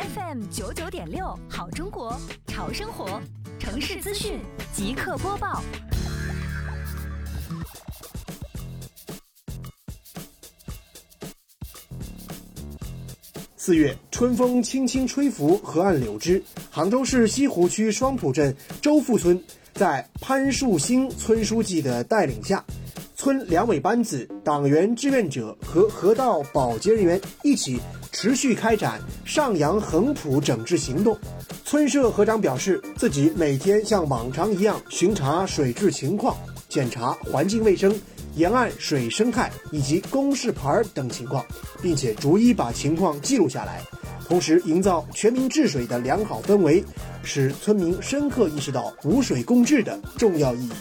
FM 九九点六，好中国，潮生活，城市资讯即刻播报。四月，春风轻轻吹拂河岸柳枝。杭州市西湖区双浦镇周富村，在潘树兴村书记的带领下，村两委班子、党员志愿者和河道保洁人员一起持续开展上扬横浦整治行动。村社河长表示，自己每天像往常一样巡查水质情况，检查环境卫生。沿岸水生态以及公示牌等情况，并且逐一把情况记录下来，同时营造全民治水的良好氛围，使村民深刻意识到无水共治的重要意义。